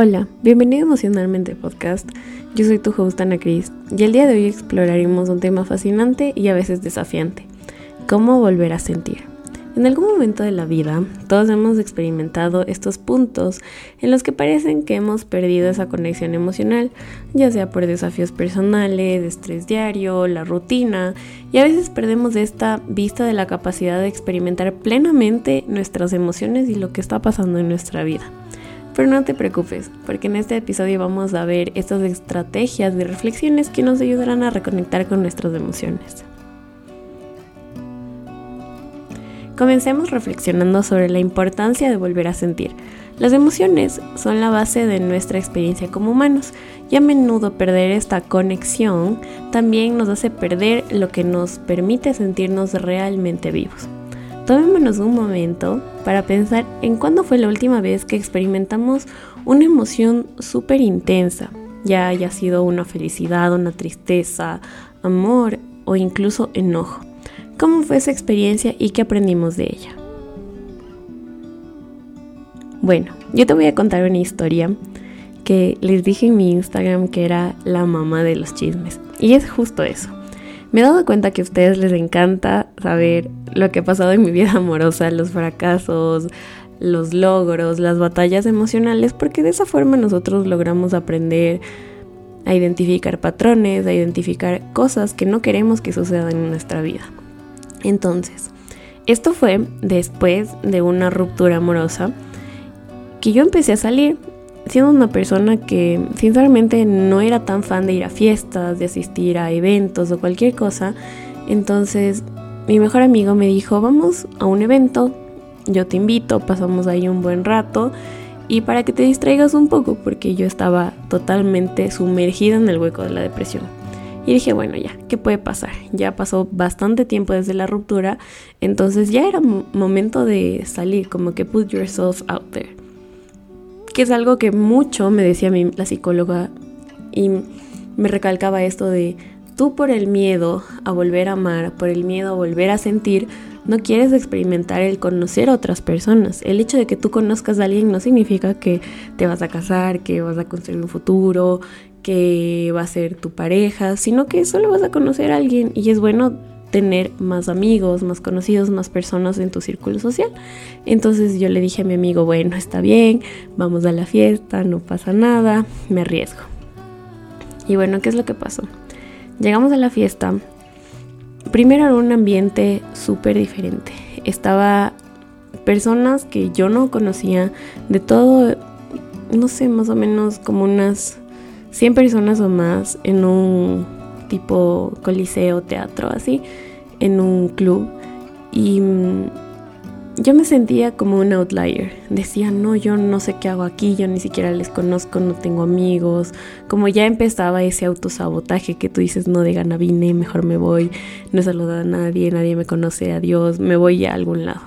Hola, bienvenido a Emocionalmente Podcast. Yo soy tu host Ana Cris y el día de hoy exploraremos un tema fascinante y a veces desafiante: cómo volver a sentir. En algún momento de la vida, todos hemos experimentado estos puntos en los que parecen que hemos perdido esa conexión emocional, ya sea por desafíos personales, estrés diario, la rutina, y a veces perdemos esta vista de la capacidad de experimentar plenamente nuestras emociones y lo que está pasando en nuestra vida. Pero no te preocupes, porque en este episodio vamos a ver estas estrategias de reflexiones que nos ayudarán a reconectar con nuestras emociones. Comencemos reflexionando sobre la importancia de volver a sentir. Las emociones son la base de nuestra experiencia como humanos y a menudo perder esta conexión también nos hace perder lo que nos permite sentirnos realmente vivos. Tomémonos un momento para pensar en cuándo fue la última vez que experimentamos una emoción súper intensa, ya haya sido una felicidad, una tristeza, amor o incluso enojo. ¿Cómo fue esa experiencia y qué aprendimos de ella? Bueno, yo te voy a contar una historia que les dije en mi Instagram que era la mamá de los chismes. Y es justo eso. Me he dado cuenta que a ustedes les encanta saber lo que ha pasado en mi vida amorosa, los fracasos, los logros, las batallas emocionales, porque de esa forma nosotros logramos aprender a identificar patrones, a identificar cosas que no queremos que sucedan en nuestra vida. Entonces, esto fue después de una ruptura amorosa que yo empecé a salir siendo una persona que sinceramente no era tan fan de ir a fiestas, de asistir a eventos o cualquier cosa, entonces mi mejor amigo me dijo, vamos a un evento, yo te invito, pasamos ahí un buen rato y para que te distraigas un poco, porque yo estaba totalmente sumergida en el hueco de la depresión. Y dije, bueno, ya, ¿qué puede pasar? Ya pasó bastante tiempo desde la ruptura, entonces ya era momento de salir, como que put yourself out there que es algo que mucho me decía mi, la psicóloga y me recalcaba esto de tú por el miedo a volver a amar, por el miedo a volver a sentir, no quieres experimentar el conocer a otras personas. El hecho de que tú conozcas a alguien no significa que te vas a casar, que vas a construir un futuro, que va a ser tu pareja, sino que solo vas a conocer a alguien y es bueno tener más amigos, más conocidos, más personas en tu círculo social. Entonces yo le dije a mi amigo, bueno, está bien, vamos a la fiesta, no pasa nada, me arriesgo. Y bueno, ¿qué es lo que pasó? Llegamos a la fiesta. Primero era un ambiente súper diferente. Estaba personas que yo no conocía, de todo, no sé, más o menos como unas 100 personas o más en un tipo coliseo, teatro, así, en un club. Y mm, yo me sentía como un outlier. Decía, no, yo no sé qué hago aquí, yo ni siquiera les conozco, no tengo amigos. Como ya empezaba ese autosabotaje que tú dices, no de gana vine, mejor me voy, no he saludado a nadie, nadie me conoce, adiós, me voy a algún lado.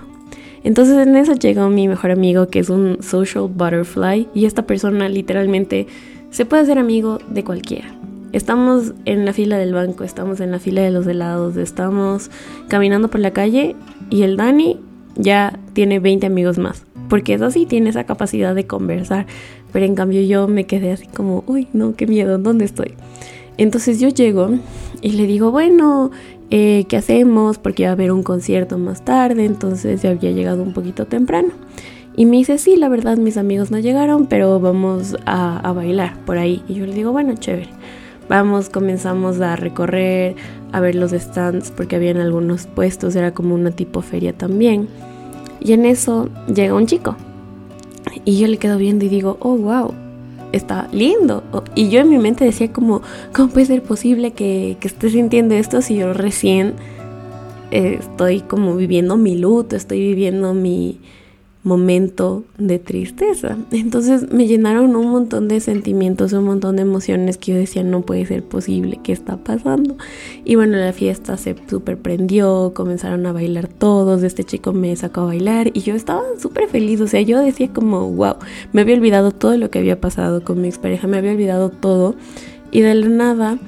Entonces en eso llegó mi mejor amigo que es un social butterfly y esta persona literalmente se puede hacer amigo de cualquiera. Estamos en la fila del banco, estamos en la fila de los helados, estamos caminando por la calle y el Dani ya tiene 20 amigos más. Porque es así, tiene esa capacidad de conversar. Pero en cambio yo me quedé así como, uy, no, qué miedo, ¿dónde estoy? Entonces yo llego y le digo, bueno, eh, ¿qué hacemos? Porque va a haber un concierto más tarde, entonces ya había llegado un poquito temprano. Y me dice, sí, la verdad mis amigos no llegaron, pero vamos a bailar por ahí. Y yo le digo, bueno, chévere. Vamos, comenzamos a recorrer, a ver los stands porque habían algunos puestos, era como una tipo feria también. Y en eso llega un chico. Y yo le quedo viendo y digo, oh, wow, está lindo. Y yo en mi mente decía como, ¿cómo puede ser posible que, que esté sintiendo esto si yo recién eh, estoy como viviendo mi luto, estoy viviendo mi, momento de tristeza. Entonces me llenaron un montón de sentimientos, un montón de emociones que yo decía no puede ser posible, ¿qué está pasando? Y bueno, la fiesta se super prendió, comenzaron a bailar todos, este chico me sacó a bailar y yo estaba súper feliz, o sea, yo decía como, wow, me había olvidado todo lo que había pasado con mi expareja, me había olvidado todo y de la nada,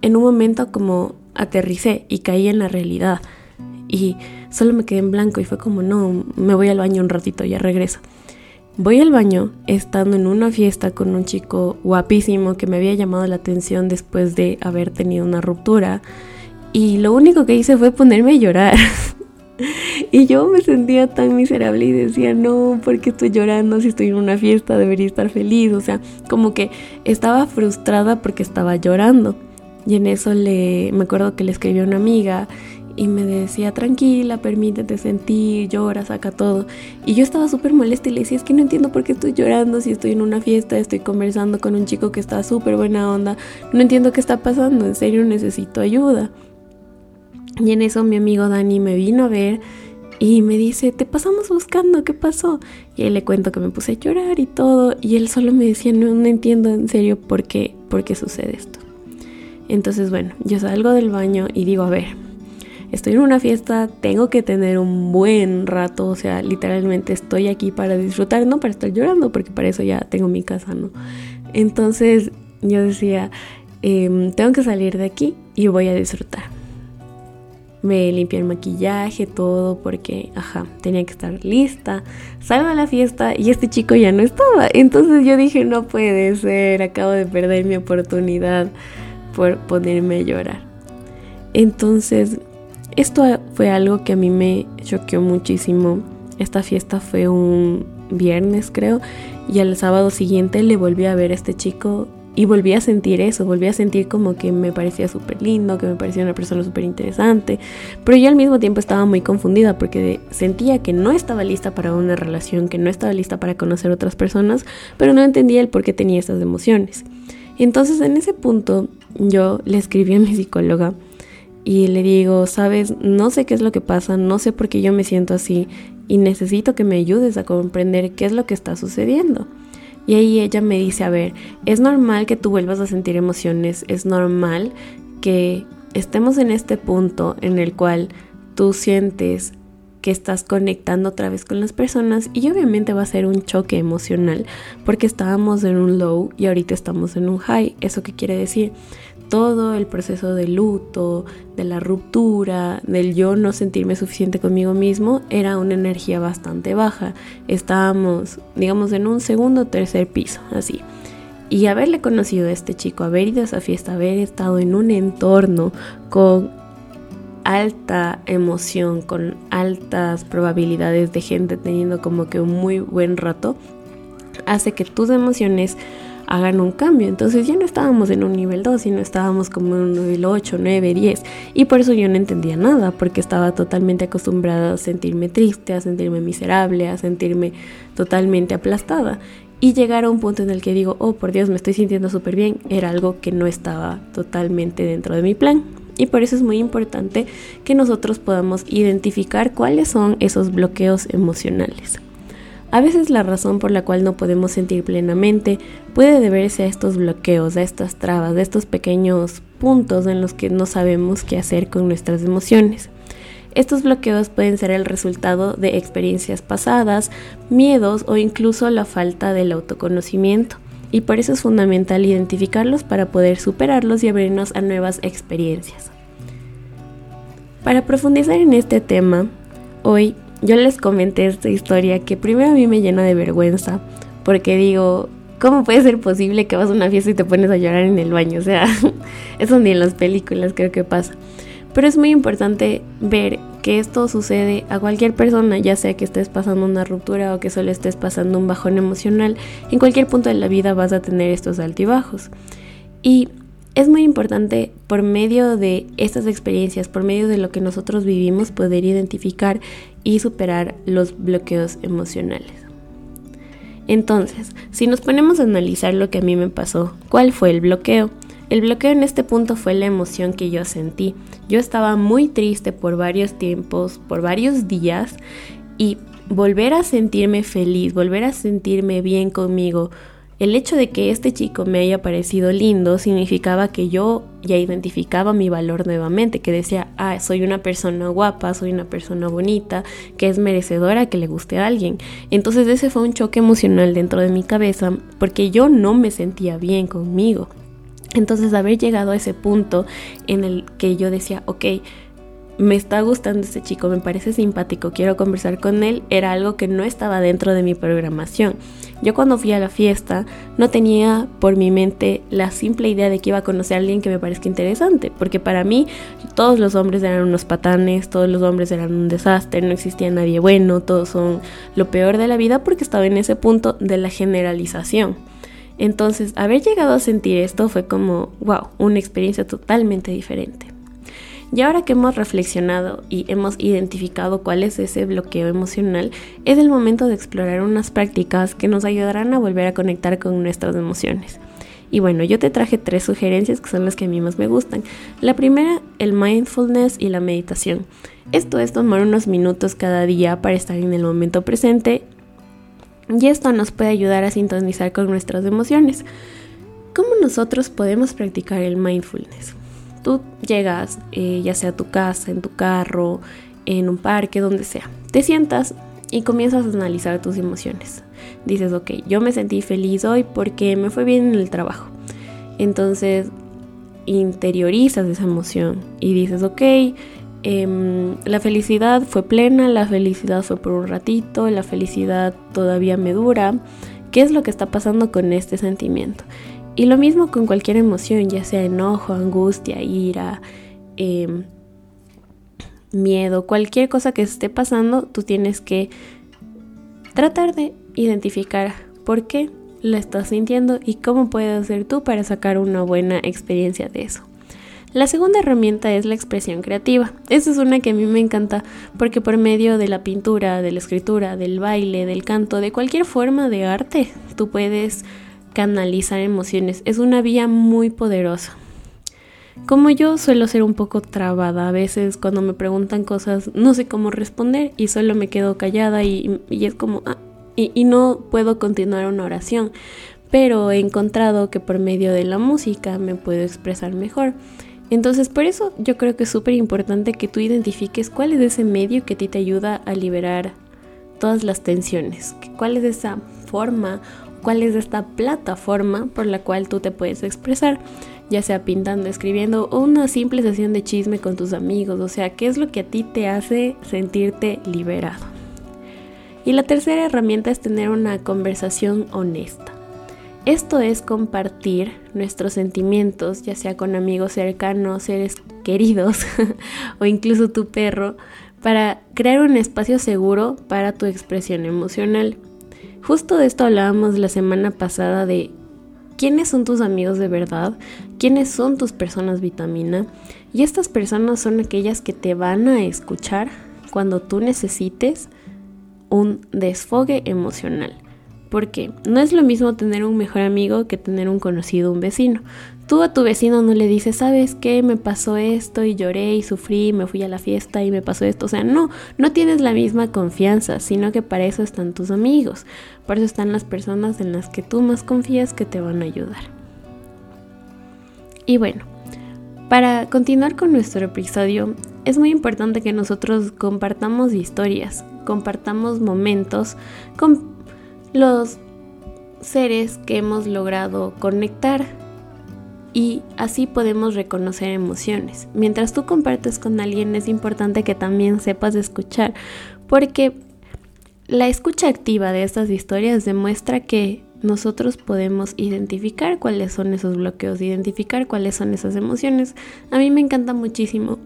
en un momento como aterricé y caí en la realidad y solo me quedé en blanco y fue como, no, me voy al baño un ratito, ya regreso. Voy al baño estando en una fiesta con un chico guapísimo que me había llamado la atención después de haber tenido una ruptura y lo único que hice fue ponerme a llorar. y yo me sentía tan miserable y decía, no, ¿por qué estoy llorando si estoy en una fiesta? Debería estar feliz. O sea, como que estaba frustrada porque estaba llorando. Y en eso le, me acuerdo que le escribí a una amiga y me decía, tranquila, permítete sentir, llora, saca todo. Y yo estaba súper molesta y le decía, es que no entiendo por qué estoy llorando si estoy en una fiesta, estoy conversando con un chico que está súper buena onda, no entiendo qué está pasando, en serio necesito ayuda. Y en eso mi amigo Dani me vino a ver y me dice, te pasamos buscando, ¿qué pasó? Y él le cuento que me puse a llorar y todo, y él solo me decía, no, no entiendo en serio por qué, por qué sucede esto. Entonces, bueno, yo salgo del baño y digo, a ver, estoy en una fiesta, tengo que tener un buen rato, o sea, literalmente estoy aquí para disfrutar, no para estar llorando, porque para eso ya tengo mi casa, ¿no? Entonces yo decía, em, tengo que salir de aquí y voy a disfrutar. Me limpié el maquillaje, todo, porque, ajá, tenía que estar lista. Salgo a la fiesta y este chico ya no estaba. Entonces yo dije, no puede ser, acabo de perder mi oportunidad por ponerme a llorar. Entonces esto fue algo que a mí me choqueó muchísimo. Esta fiesta fue un viernes, creo, y al sábado siguiente le volví a ver a este chico y volví a sentir eso, volví a sentir como que me parecía súper lindo, que me parecía una persona súper interesante, pero yo al mismo tiempo estaba muy confundida porque sentía que no estaba lista para una relación, que no estaba lista para conocer otras personas, pero no entendía el por qué tenía estas emociones. Entonces en ese punto yo le escribí a mi psicóloga y le digo, sabes, no sé qué es lo que pasa, no sé por qué yo me siento así y necesito que me ayudes a comprender qué es lo que está sucediendo. Y ahí ella me dice, a ver, es normal que tú vuelvas a sentir emociones, es normal que estemos en este punto en el cual tú sientes que estás conectando otra vez con las personas y obviamente va a ser un choque emocional porque estábamos en un low y ahorita estamos en un high. ¿Eso qué quiere decir? Todo el proceso de luto, de la ruptura, del yo no sentirme suficiente conmigo mismo, era una energía bastante baja. Estábamos, digamos, en un segundo o tercer piso, así. Y haberle conocido a este chico, haber ido a esa fiesta, haber estado en un entorno con alta emoción, con altas probabilidades de gente teniendo como que un muy buen rato, hace que tus emociones hagan un cambio. Entonces ya no estábamos en un nivel 2, sino estábamos como en un nivel 8, 9, 10. Y por eso yo no entendía nada, porque estaba totalmente acostumbrada a sentirme triste, a sentirme miserable, a sentirme totalmente aplastada. Y llegar a un punto en el que digo, oh por Dios, me estoy sintiendo súper bien, era algo que no estaba totalmente dentro de mi plan. Y por eso es muy importante que nosotros podamos identificar cuáles son esos bloqueos emocionales. A veces la razón por la cual no podemos sentir plenamente puede deberse a estos bloqueos, a estas trabas, a estos pequeños puntos en los que no sabemos qué hacer con nuestras emociones. Estos bloqueos pueden ser el resultado de experiencias pasadas, miedos o incluso la falta del autoconocimiento. Y por eso es fundamental identificarlos para poder superarlos y abrirnos a nuevas experiencias. Para profundizar en este tema, hoy yo les comenté esta historia que primero a mí me llena de vergüenza, porque digo, ¿cómo puede ser posible que vas a una fiesta y te pones a llorar en el baño? O sea, eso ni en las películas creo que pasa. Pero es muy importante ver que esto sucede a cualquier persona, ya sea que estés pasando una ruptura o que solo estés pasando un bajón emocional. En cualquier punto de la vida vas a tener estos altibajos. Y es muy importante por medio de estas experiencias, por medio de lo que nosotros vivimos, poder identificar y superar los bloqueos emocionales. Entonces, si nos ponemos a analizar lo que a mí me pasó, ¿cuál fue el bloqueo? El bloqueo en este punto fue la emoción que yo sentí. Yo estaba muy triste por varios tiempos, por varios días y volver a sentirme feliz, volver a sentirme bien conmigo, el hecho de que este chico me haya parecido lindo significaba que yo ya identificaba mi valor nuevamente, que decía, ah, soy una persona guapa, soy una persona bonita, que es merecedora que le guste a alguien. Entonces ese fue un choque emocional dentro de mi cabeza porque yo no me sentía bien conmigo. Entonces haber llegado a ese punto en el que yo decía, ok, me está gustando este chico, me parece simpático, quiero conversar con él, era algo que no estaba dentro de mi programación. Yo cuando fui a la fiesta no tenía por mi mente la simple idea de que iba a conocer a alguien que me parezca interesante, porque para mí todos los hombres eran unos patanes, todos los hombres eran un desastre, no existía nadie bueno, todos son lo peor de la vida porque estaba en ese punto de la generalización. Entonces, haber llegado a sentir esto fue como, wow, una experiencia totalmente diferente. Y ahora que hemos reflexionado y hemos identificado cuál es ese bloqueo emocional, es el momento de explorar unas prácticas que nos ayudarán a volver a conectar con nuestras emociones. Y bueno, yo te traje tres sugerencias que son las que a mí más me gustan. La primera, el mindfulness y la meditación. Esto es tomar unos minutos cada día para estar en el momento presente y esto nos puede ayudar a sintonizar con nuestras emociones. ¿Cómo nosotros podemos practicar el mindfulness? Tú llegas, eh, ya sea a tu casa, en tu carro, en un parque, donde sea. Te sientas y comienzas a analizar tus emociones. Dices, ok, yo me sentí feliz hoy porque me fue bien en el trabajo. Entonces interiorizas esa emoción y dices, ok, em, la felicidad fue plena, la felicidad fue por un ratito, la felicidad todavía me dura. ¿Qué es lo que está pasando con este sentimiento? Y lo mismo con cualquier emoción, ya sea enojo, angustia, ira, em, miedo, cualquier cosa que esté pasando, tú tienes que tratar de identificar por qué la estás sintiendo y cómo puedes hacer tú para sacar una buena experiencia de eso. La segunda herramienta es la expresión creativa. Esa es una que a mí me encanta porque por medio de la pintura, de la escritura, del baile, del canto, de cualquier forma de arte, tú puedes canalizar emociones. Es una vía muy poderosa. Como yo suelo ser un poco trabada, a veces cuando me preguntan cosas no sé cómo responder y solo me quedo callada y, es como, ah, y, y no puedo continuar una oración, pero he encontrado que por medio de la música me puedo expresar mejor. Entonces por eso yo creo que es súper importante que tú identifiques cuál es ese medio que a ti te ayuda a liberar todas las tensiones, cuál es esa forma cuál es esta plataforma por la cual tú te puedes expresar, ya sea pintando, escribiendo o una simple sesión de chisme con tus amigos, o sea, qué es lo que a ti te hace sentirte liberado. Y la tercera herramienta es tener una conversación honesta. Esto es compartir nuestros sentimientos, ya sea con amigos cercanos, seres queridos o incluso tu perro, para crear un espacio seguro para tu expresión emocional. Justo de esto hablábamos la semana pasada de quiénes son tus amigos de verdad, quiénes son tus personas vitamina. Y estas personas son aquellas que te van a escuchar cuando tú necesites un desfogue emocional. Porque no es lo mismo tener un mejor amigo que tener un conocido, un vecino. Tú a tu vecino no le dices, ¿sabes qué? Me pasó esto y lloré y sufrí, me fui a la fiesta y me pasó esto. O sea, no, no tienes la misma confianza, sino que para eso están tus amigos. Por eso están las personas en las que tú más confías que te van a ayudar. Y bueno, para continuar con nuestro episodio, es muy importante que nosotros compartamos historias, compartamos momentos con los seres que hemos logrado conectar y así podemos reconocer emociones. Mientras tú compartes con alguien es importante que también sepas escuchar, porque la escucha activa de estas historias demuestra que nosotros podemos identificar cuáles son esos bloqueos, identificar cuáles son esas emociones. A mí me encanta muchísimo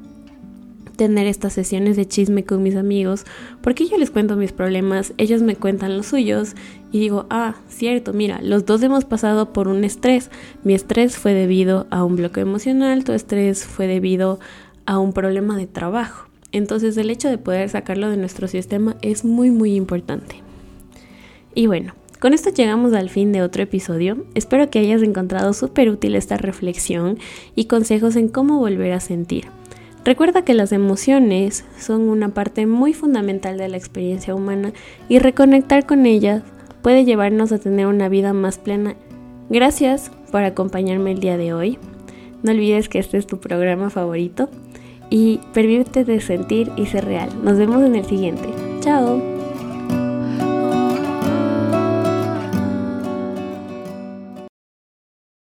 tener estas sesiones de chisme con mis amigos, porque yo les cuento mis problemas, ellos me cuentan los suyos y digo, ah, cierto, mira, los dos hemos pasado por un estrés. Mi estrés fue debido a un bloqueo emocional, tu estrés fue debido a un problema de trabajo. Entonces el hecho de poder sacarlo de nuestro sistema es muy muy importante. Y bueno, con esto llegamos al fin de otro episodio. Espero que hayas encontrado súper útil esta reflexión y consejos en cómo volver a sentir. Recuerda que las emociones son una parte muy fundamental de la experiencia humana y reconectar con ellas puede llevarnos a tener una vida más plena. Gracias por acompañarme el día de hoy. No olvides que este es tu programa favorito y permítete sentir y ser real. Nos vemos en el siguiente. Chao.